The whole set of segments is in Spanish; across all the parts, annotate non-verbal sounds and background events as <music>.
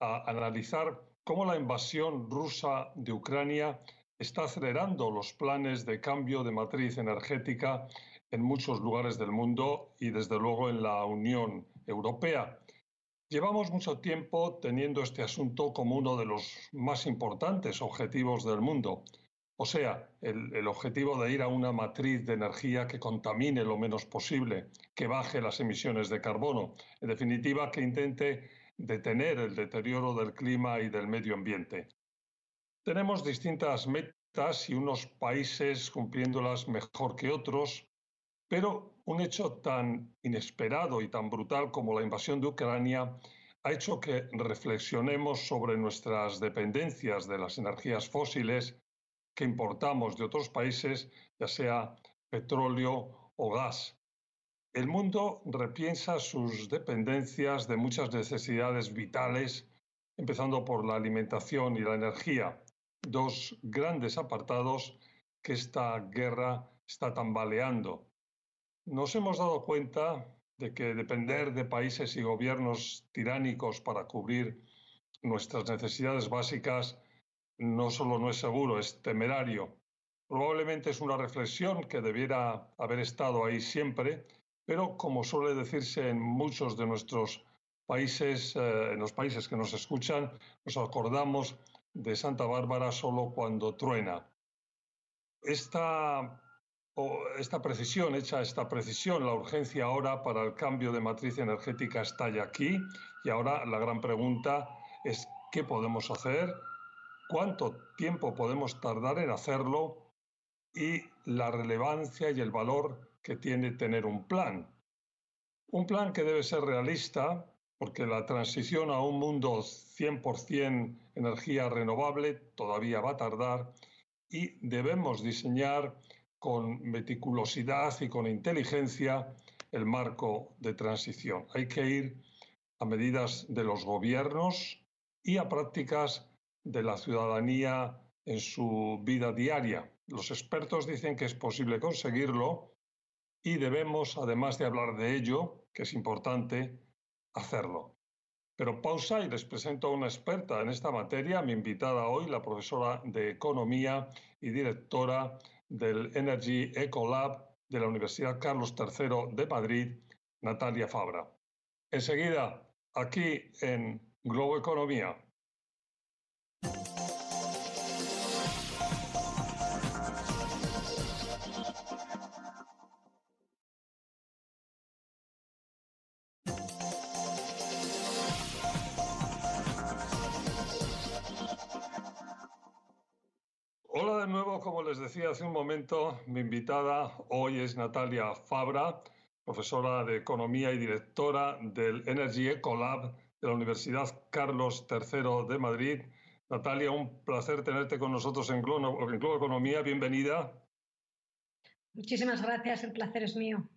analizar cómo la invasión rusa de Ucrania está acelerando los planes de cambio de matriz energética en muchos lugares del mundo y desde luego en la Unión Europea. Llevamos mucho tiempo teniendo este asunto como uno de los más importantes objetivos del mundo. O sea, el, objetivo de ir a una matriz de energía que contamine lo menos posible, que baje las emisiones de carbono, en definitiva, que intente detener el deterioro del clima y del medio ambiente. Tenemos distintas metas y unos países cumpliéndolas mejor que otros, pero un hecho tan inesperado y tan brutal como la invasión de Ucrania ha hecho que reflexionemos sobre nuestras dependencias de las energías fósiles que importamos de otros países, ya sea petróleo o gas. El mundo repiensa sus dependencias de muchas necesidades vitales, empezando por la alimentación y la energía, dos grandes apartados que esta guerra está tambaleando. Nos hemos dado cuenta de que depender de países y gobiernos tiránicos para cubrir nuestras necesidades básicas no solo no es seguro, es temerario. Probablemente es una reflexión que debiera haber estado ahí siempre, pero como suele decirse en muchos de nuestros países, eh, en los países que nos escuchan, nos acordamos de Santa Bárbara solo cuando truena. Esta, esta precisión, hecha esta precisión, la urgencia ahora para el cambio de matriz energética está ya aquí. Y ahora la gran pregunta es qué podemos hacer, cuánto tiempo podemos tardar en hacerlo y la relevancia y el valor que tiene tener un plan. Un plan que debe ser realista porque la transición a un mundo 100% energía renovable todavía va a tardar y debemos diseñar con meticulosidad y con inteligencia el marco de transición. Hay que ir a medidas de los gobiernos y a prácticas de la ciudadanía en su vida diaria. Los expertos dicen que es posible conseguirlo y debemos, además de hablar de ello, que es importante, hacerlo. Pero pausa y les presento a una experta en esta materia, mi invitada hoy, la profesora de Economía y directora del Energy Ecolab de la Universidad Carlos III de Madrid, Natalia Fabra. Enseguida, aquí en Globo Economía. Hace un momento, mi invitada hoy es Natalia Fabra, profesora de Economía y directora del Energy Ecolab de la Universidad Carlos III de Madrid. Natalia, un placer tenerte con nosotros en Globo, en Globo Economía. Bienvenida. Muchísimas gracias, el placer es mío.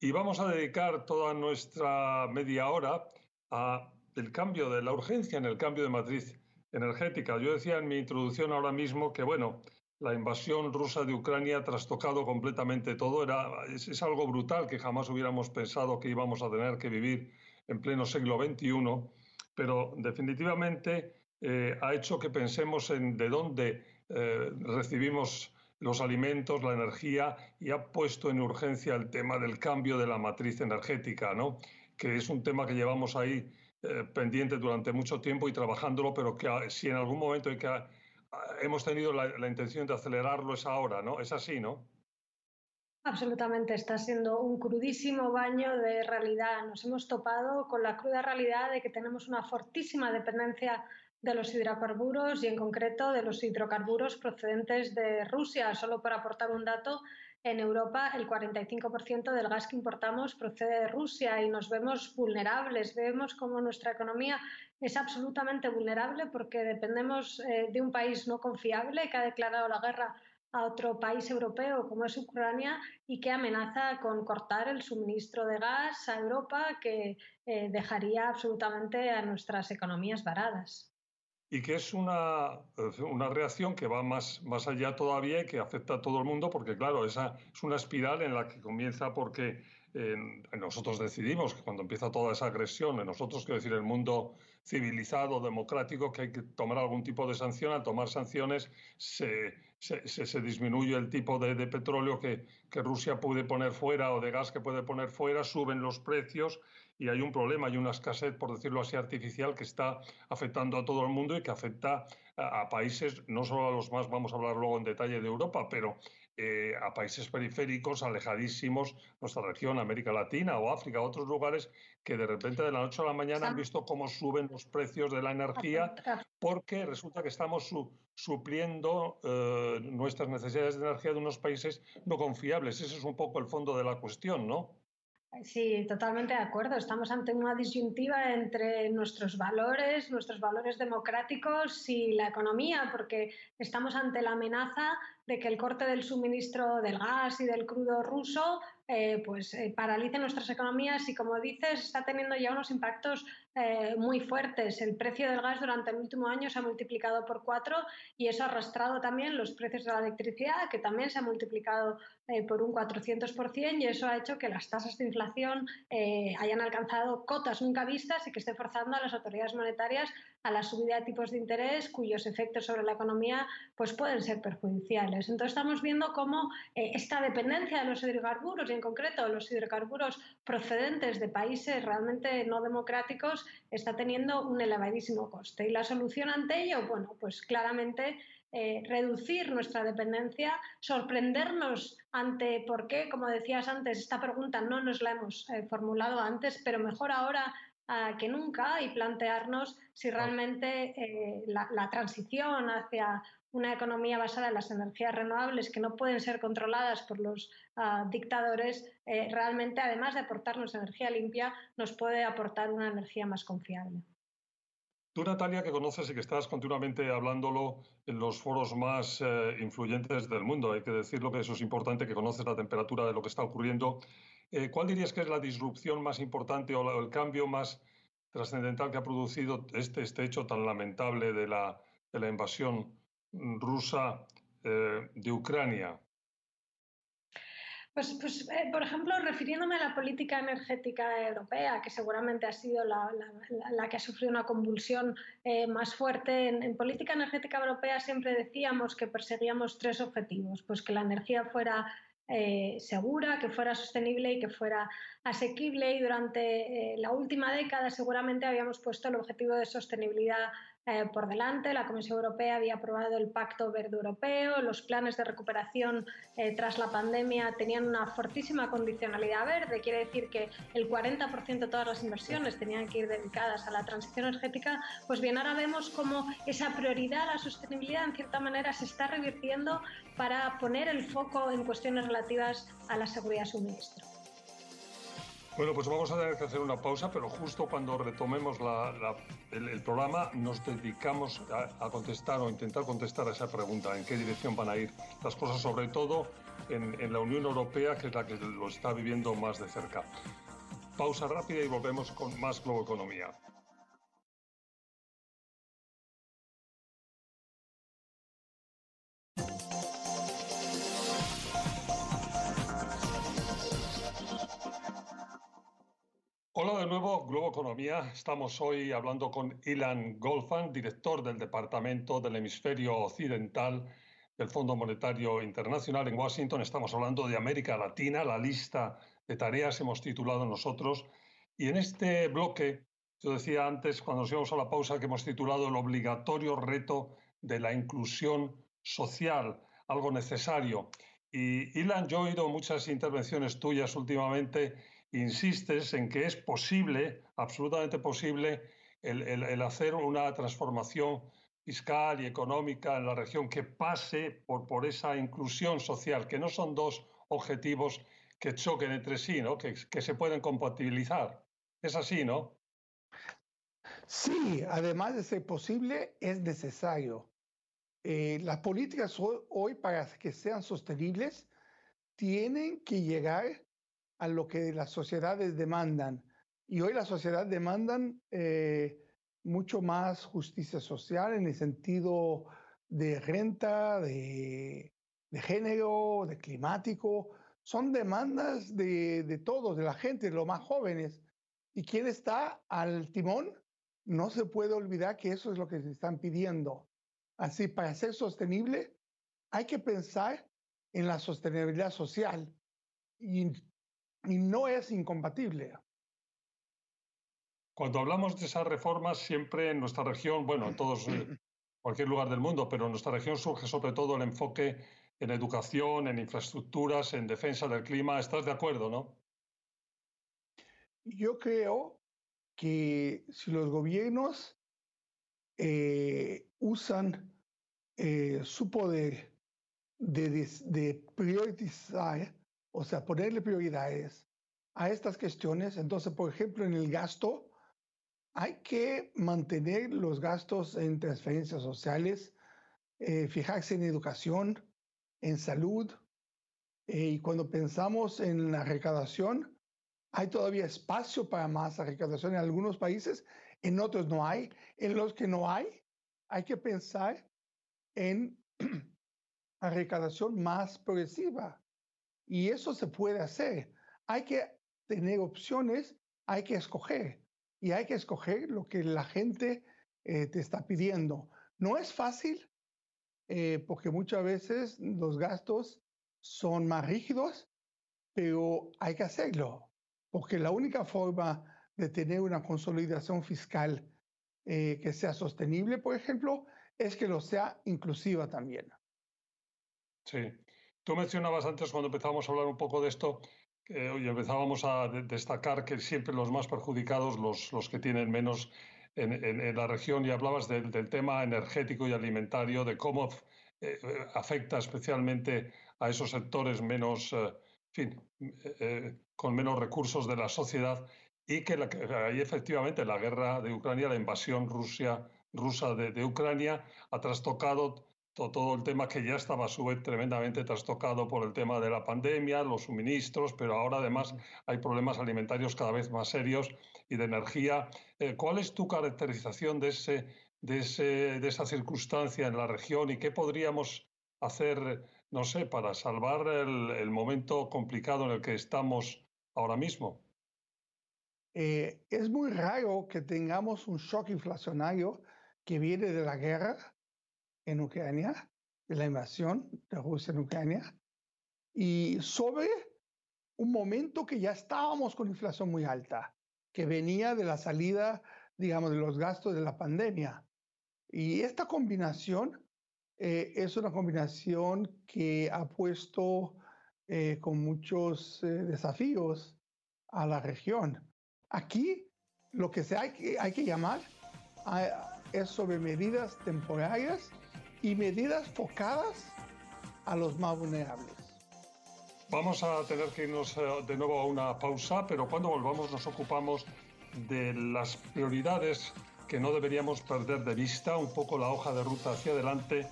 Y vamos a dedicar toda nuestra media hora a el cambio de la urgencia en el cambio de matriz energética. Yo decía en mi introducción ahora mismo que, bueno, la invasión rusa de Ucrania ha trastocado completamente todo. Era, es, algo brutal que jamás hubiéramos pensado que íbamos a tener que vivir en pleno siglo XXI, pero definitivamente eh, ha hecho que pensemos en de dónde eh, recibimos los alimentos, la energía, y ha puesto en urgencia el tema del cambio de la matriz energética, ¿no? que es un tema que llevamos ahí eh, pendiente durante mucho tiempo y trabajándolo, pero que ah, si en algún momento que, ah, hemos tenido la, intención de acelerarlo es ahora, ¿no? Es así, ¿no? Absolutamente, está siendo un crudísimo baño de realidad. Nos hemos topado con la cruda realidad de que tenemos una fortísima dependencia de los hidrocarburos y en concreto de los hidrocarburos procedentes de Rusia. Solo para aportar un dato, en Europa el 45% del gas que importamos procede de Rusia y nos vemos vulnerables, vemos como nuestra economía es absolutamente vulnerable porque dependemos eh, de un país no confiable que ha declarado la guerra a otro país europeo como es Ucrania y que amenaza con cortar el suministro de gas a Europa que eh, dejaría absolutamente a nuestras economías varadas. Y que es una, una reacción que va más, más allá todavía y que afecta a todo el mundo, porque claro, esa es una espiral en la que comienza porque nosotros decidimos que cuando empieza toda esa agresión, en nosotros, quiero decir, el mundo civilizado, democrático, que hay que tomar algún tipo de sanción, al tomar sanciones se, se, se disminuye el tipo de, de petróleo que, que, Rusia puede poner fuera o de gas que puede poner fuera, suben los precios y hay un problema, hay una escasez, por decirlo así, artificial que está afectando a todo el mundo y que afecta a, a países, no solo a los más, vamos a hablar luego en detalle de Europa, pero eh, a países periféricos, alejadísimos, nuestra región, América Latina o África, otros lugares que de repente de la noche a la mañana han visto cómo suben los precios de la energía porque resulta que estamos supliendo eh, nuestras necesidades de energía de unos países no confiables. Ese es un poco el fondo de la cuestión, ¿no? Sí, totalmente de acuerdo. Estamos ante una disyuntiva entre nuestros valores, nuestros valores democráticos y la economía, porque estamos ante la amenaza de que el corte del suministro del gas y del crudo ruso eh, pues eh, paralice nuestras economías y como dices está teniendo ya unos impactos eh, muy fuertes. El precio del gas durante el último año se ha multiplicado por cuatro y eso ha arrastrado también los precios de la electricidad que también se ha multiplicado por un 400% y eso ha hecho que las tasas de inflación hayan alcanzado cotas nunca vistas y que esté forzando a las autoridades monetarias a la subida de tipos de interés cuyos efectos sobre la economía pues pueden ser perjudiciales. Entonces estamos viendo cómo eh, esta dependencia de los hidrocarburos y en concreto los hidrocarburos procedentes de países realmente no democráticos está teniendo un elevadísimo coste. Y la solución ante ello, bueno, pues claramente eh, reducir nuestra dependencia, sorprendernos ante por qué, como decías antes, esta pregunta no nos la hemos eh, formulado antes, pero mejor ahora que nunca y plantearnos si realmente eh, la, transición hacia una economía basada en las energías renovables que no pueden ser controladas por los ah, dictadores, eh, realmente, además de aportarnos energía limpia, nos puede aportar una energía más confiable. Tú, Natalia, que conoces y que estás continuamente hablándolo en los foros más eh, influyentes del mundo, hay que decirlo que eso es importante, que conoces la temperatura de lo que está ocurriendo. Eh, ¿Cuál dirías que es la disrupción más importante o el cambio más trascendental que ha producido este, este hecho tan lamentable de la, de la invasión rusa eh, de Ucrania? Pues, pues eh, por ejemplo, refiriéndome a la política energética europea, que seguramente ha sido la, que ha sufrido una convulsión eh, más fuerte, en, política energética europea siempre decíamos que perseguíamos tres objetivos, pues que la energía fuera eh, segura, que fuera sostenible y que fuera asequible. Y durante la última década seguramente habíamos puesto el objetivo de sostenibilidad eh, por delante. La Comisión Europea había aprobado el Pacto Verde Europeo, los planes de recuperación eh, tras la pandemia tenían una fortísima condicionalidad verde, quiere decir que el 40% de todas las inversiones tenían que ir dedicadas a la transición energética. Pues bien, ahora vemos cómo esa prioridad la sostenibilidad en cierta manera se está revirtiendo para poner el foco en cuestiones relativas a la seguridad de suministro. Bueno, pues vamos a tener que hacer una pausa, pero justo cuando retomemos el, programa nos dedicamos a, contestar o intentar contestar a esa pregunta, en qué dirección van a ir las cosas, sobre todo en, la Unión Europea, que es la que lo está viviendo más de cerca. Pausa rápida y volvemos con más Globo Economía. Hola de nuevo, Globo Economía. Estamos hoy hablando con Ilan Golfan, director del Departamento del Hemisferio Occidental del Fondo Monetario Internacional en Washington. Estamos hablando de América Latina, la lista de tareas hemos titulado nosotros. Y en este bloque, yo decía antes, cuando nos íbamos a la pausa, que hemos titulado el obligatorio reto de la inclusión social, algo necesario. Y Ilan, yo he oído muchas intervenciones tuyas últimamente insistes en que es posible, absolutamente posible, el, hacer una transformación fiscal y económica en la región que pase por, esa inclusión social, que no son dos objetivos que choquen entre sí, ¿no? que, que se pueden compatibilizar. Es así, ¿no? Sí, además de ser posible, es necesario. Eh, las políticas hoy, para que sean sostenibles, tienen que llegar a lo que las sociedades demandan. Y hoy las sociedades demandan eh, mucho más justicia social en el sentido de renta, de, género, de climático. Son demandas de, de todos, de la gente, de los más jóvenes. ¿Y quién está al timón? No se puede olvidar que eso es lo que se están pidiendo. Así, para ser sostenible, hay que pensar en la sostenibilidad social y, no es incompatible. Cuando hablamos de esas reformas, siempre en nuestra región, bueno, en todos, eh, <laughs> cualquier lugar del mundo, pero en nuestra región surge sobre todo el enfoque en educación, en infraestructuras, en defensa del clima. ¿Estás de acuerdo, no? Yo creo que si los gobiernos eh, usan eh, su poder de, priorizar, o sea, ponerle prioridades a estas cuestiones, entonces, por ejemplo, en el gasto, hay que mantener los gastos en transferencias sociales, eh, fijarse en educación, en salud, y cuando pensamos en la recaudación, hay todavía espacio para más recaudación en algunos países, en otros no hay. En los que no hay, hay que pensar en <clears throat> la recaudación más progresiva. Y eso se puede hacer. Hay que tener opciones, hay que escoger. Y hay que escoger lo que la gente eh, te está pidiendo. No es fácil, eh, porque muchas veces los gastos son más rígidos, pero hay que hacerlo porque la única forma de tener una consolidación fiscal eh, que sea sostenible, por ejemplo, es que lo sea inclusiva también. Sí. Tú mencionabas antes, cuando empezamos a hablar un poco de esto, que hoy empezábamos a destacar que siempre los más perjudicados, los, los que tienen menos en, en, la región, y hablabas del tema energético y alimentario, de cómo eh, afecta especialmente a esos sectores menos, eh, fin, con menos recursos de la sociedad y que, ahí efectivamente la guerra de Ucrania, la invasión Rusia, rusa de, Ucrania ha trastocado todo, el tema que ya estaba a su vez tremendamente trastocado por el tema de la pandemia, los suministros, pero ahora además hay problemas alimentarios cada vez más serios y de energía. Eh, ¿Cuál es tu caracterización de, ese, de, ese, de esa circunstancia en la región y qué podríamos hacer, no sé, para salvar el, el momento complicado en el que estamos ahora mismo. Eh, es muy raro que tengamos un shock inflacionario que viene de la guerra en Ucrania, de la invasión de Rusia en Ucrania, y sobre un momento que ya estábamos con inflación muy alta, que venía de la salida, digamos, de los gastos de la pandemia. Y esta combinación eh, es una combinación que ha puesto eh, con muchos eh, desafíos a la región. Aquí lo que se hay, hay que llamar es sobre medidas temporarias y medidas focadas a los más vulnerables. Vamos a tener que irnos eh, de nuevo a una pausa, pero cuando volvamos nos ocupamos de las prioridades que no deberíamos perder de vista, un poco la hoja de ruta hacia adelante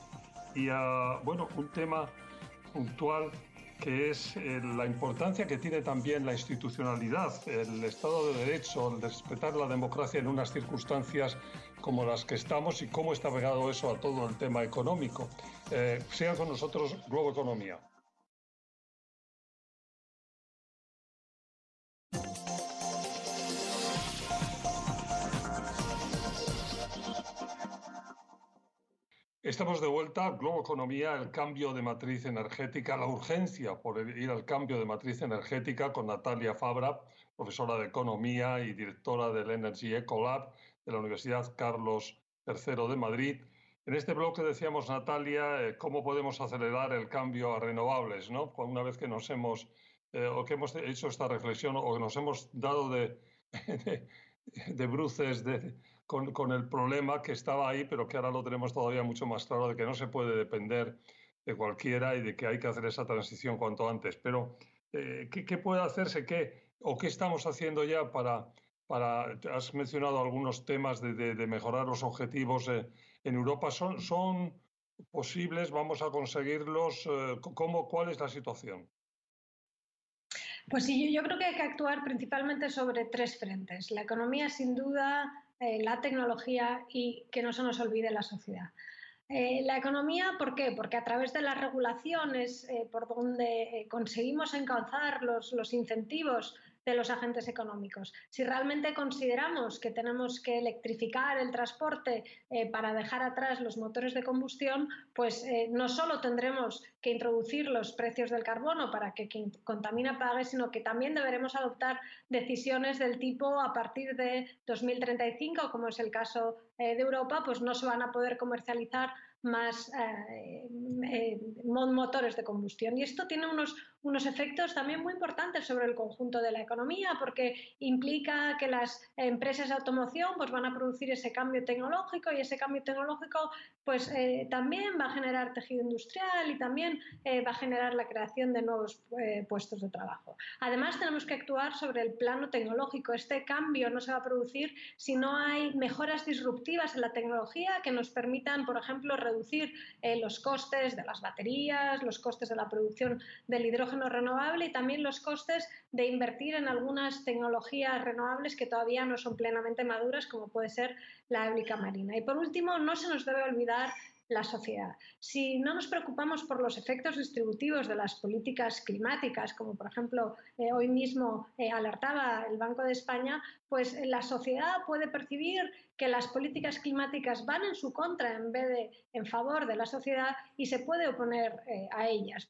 y, a, bueno, un tema puntual que es eh, la importancia que tiene también la institucionalidad, el Estado de Derecho, el respetar la democracia en unas circunstancias como las que estamos y cómo está pegado eso a todo el tema económico. Eh, sigan con nosotros Globo Economía. Estamos de vuelta, Globo Economía, el cambio de matriz energética, la urgencia por ir al cambio de matriz energética con Natalia Fabra, profesora de Economía y directora del Energy Ecolab de la Universidad Carlos III de Madrid. En este bloque decíamos, Natalia, eh, cómo podemos acelerar el cambio a renovables, ¿no? Una vez que nos hemos, eh, o que hemos hecho esta reflexión, o que nos hemos dado de, <laughs> de bruces de, con, el problema que estaba ahí, pero que ahora lo tenemos todavía mucho más claro de que no se puede depender de cualquiera y de que hay que hacer esa transición cuanto antes. Pero, eh, ¿qué, puede hacerse? ¿Qué, ¿O qué estamos haciendo ya para, para has mencionado algunos temas de, mejorar los objetivos eh, en Europa? ¿Son, ¿Son posibles? ¿Vamos a conseguirlos? Eh, ¿cómo, ¿Cuál es la situación? Pues sí, yo creo que hay que actuar principalmente sobre tres frentes. La economía, sin duda, la tecnología y que no se nos olvide la sociedad. Eh, la economía, ¿por qué? Porque a través de las regulaciones, eh, por donde eh, conseguimos encauzar los, los incentivos de los agentes económicos. Si realmente consideramos que tenemos que electrificar el transporte eh, para dejar atrás los motores de combustión, pues eh, no solo tendremos que introducir los precios del carbono para que quien contamina pague, sino que también deberemos adoptar decisiones del tipo a partir de 2035, como es el caso eh, de Europa, pues no se van a poder comercializar más motores de combustión. Y esto tiene unos, unos efectos también muy importantes sobre el conjunto de la economía, porque implica que las empresas de automoción pues, van a producir ese cambio tecnológico y ese cambio tecnológico pues, eh, también va a generar tejido industrial y también eh, va a generar la creación de nuevos eh, puestos de trabajo. Además, tenemos que actuar sobre el plano tecnológico. Este cambio no se va a producir si no hay mejoras disruptivas en la tecnología que nos permitan, por ejemplo, reducir los costes de las baterías, los costes de la producción del hidrógeno renovable y también los costes de invertir en algunas tecnologías renovables que todavía no son plenamente maduras, como puede ser la eólica marina. Y por último, no se nos debe olvidar la sociedad. Si no nos preocupamos por los efectos distributivos de las políticas climáticas, como por ejemplo eh, hoy mismo eh, alertaba el Banco de España, pues la sociedad puede percibir que las políticas climáticas van en su contra en vez de en favor de la sociedad y se puede oponer eh, a ellas.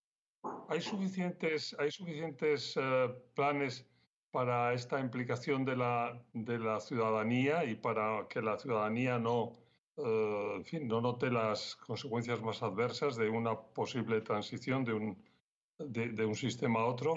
¿Hay suficientes, hay suficientes eh, planes para esta implicación de la, de la, ciudadanía y para que la ciudadanía no, eh, en fin, no note las consecuencias más adversas de una posible transición de un, de, de un sistema a otro?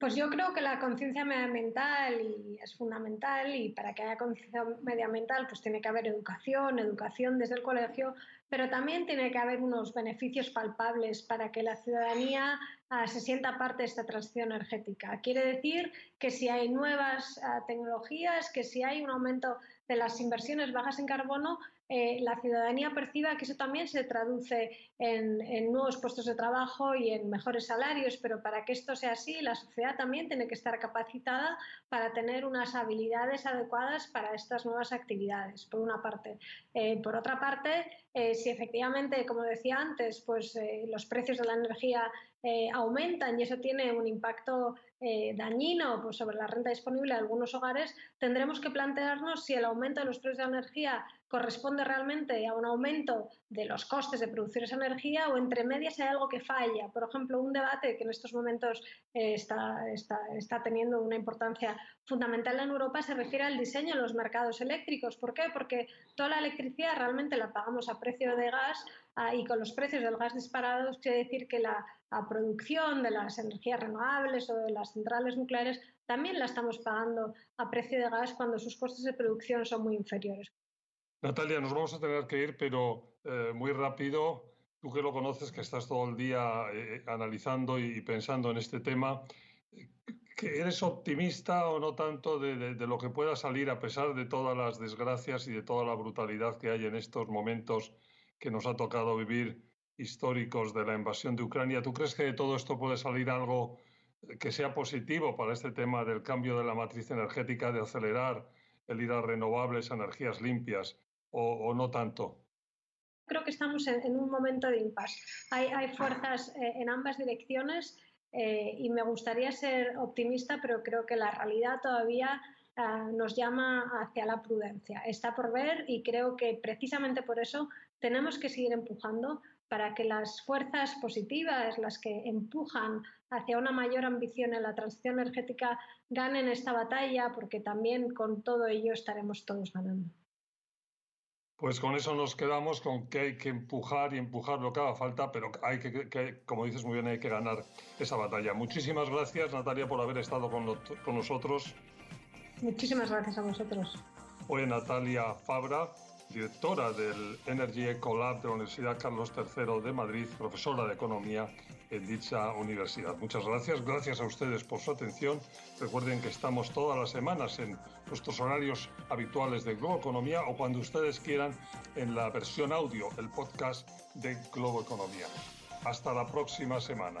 Pues yo creo que la conciencia medioambiental es fundamental y para que haya conciencia medioambiental pues tiene que haber educación, educación desde el colegio, pero también tiene que haber unos beneficios palpables para que la ciudadanía ah, se sienta parte de esta transición energética. Quiere decir que si hay nuevas ah, tecnologías, que si hay un aumento de las inversiones bajas en carbono, eh, la ciudadanía perciba que eso también se traduce en, nuevos puestos de trabajo y en mejores salarios, pero para que esto sea así, la sociedad también tiene que estar capacitada para tener unas habilidades adecuadas para estas nuevas actividades, por una parte. Eh, por otra parte, eh, si efectivamente, como decía antes, pues los precios de la energía aumentan y eso tiene un impacto dañino pues, sobre la renta disponible de algunos hogares, tendremos que plantearnos si el aumento de los precios de la energía corresponde realmente a un aumento de los costes de producir esa energía o entre medias hay algo que falla. Por ejemplo, un debate que en estos momentos eh, está, está, teniendo una importancia fundamental en Europa se refiere al diseño de los mercados eléctricos. ¿Por qué? Porque toda la electricidad realmente la pagamos a precio de gas ah, y con los precios del gas disparados quiere decir que la, producción de las energías renovables o de las centrales nucleares también la estamos pagando a precio de gas cuando sus costes de producción son muy inferiores. Natalia, nos vamos a tener que ir, pero eh, muy rápido. Tú que lo conoces, que estás todo el día eh, analizando y pensando en este tema, ¿eres optimista o no tanto de, lo que pueda salir a pesar de todas las desgracias y de toda la brutalidad que hay en estos momentos que nos ha tocado vivir históricos de la invasión de Ucrania? ¿Tú crees que de todo esto puede salir algo que sea positivo para este tema del cambio de la matriz energética, de acelerar el ir a renovables, energías limpias? o, no tanto? Creo que estamos en, un momento de impasse. Hay, fuerzas eh, en ambas direcciones eh, y me gustaría ser optimista, pero creo que la realidad todavía ah, nos llama hacia la prudencia. Está por ver y creo que precisamente por eso tenemos que seguir empujando para que las fuerzas positivas, las que empujan hacia una mayor ambición en la transición energética, ganen esta batalla, porque también con todo ello estaremos todos ganando. Pues con eso nos quedamos, con que hay que empujar y empujar lo que haga falta, pero hay que, como dices muy bien, hay que ganar esa batalla. Muchísimas gracias, Natalia, por haber estado con, nosotros. Muchísimas gracias a vosotros. Hoy Natalia Fabra, directora del Energy Ecolab de la Universidad Carlos III de Madrid, profesora de Economía en dicha universidad. Muchas gracias, gracias a ustedes por su atención. Recuerden que estamos todas las semanas en nuestros horarios habituales de Globo Economía o cuando ustedes quieran en la versión audio, el podcast de Globo Economía. Hasta la próxima semana.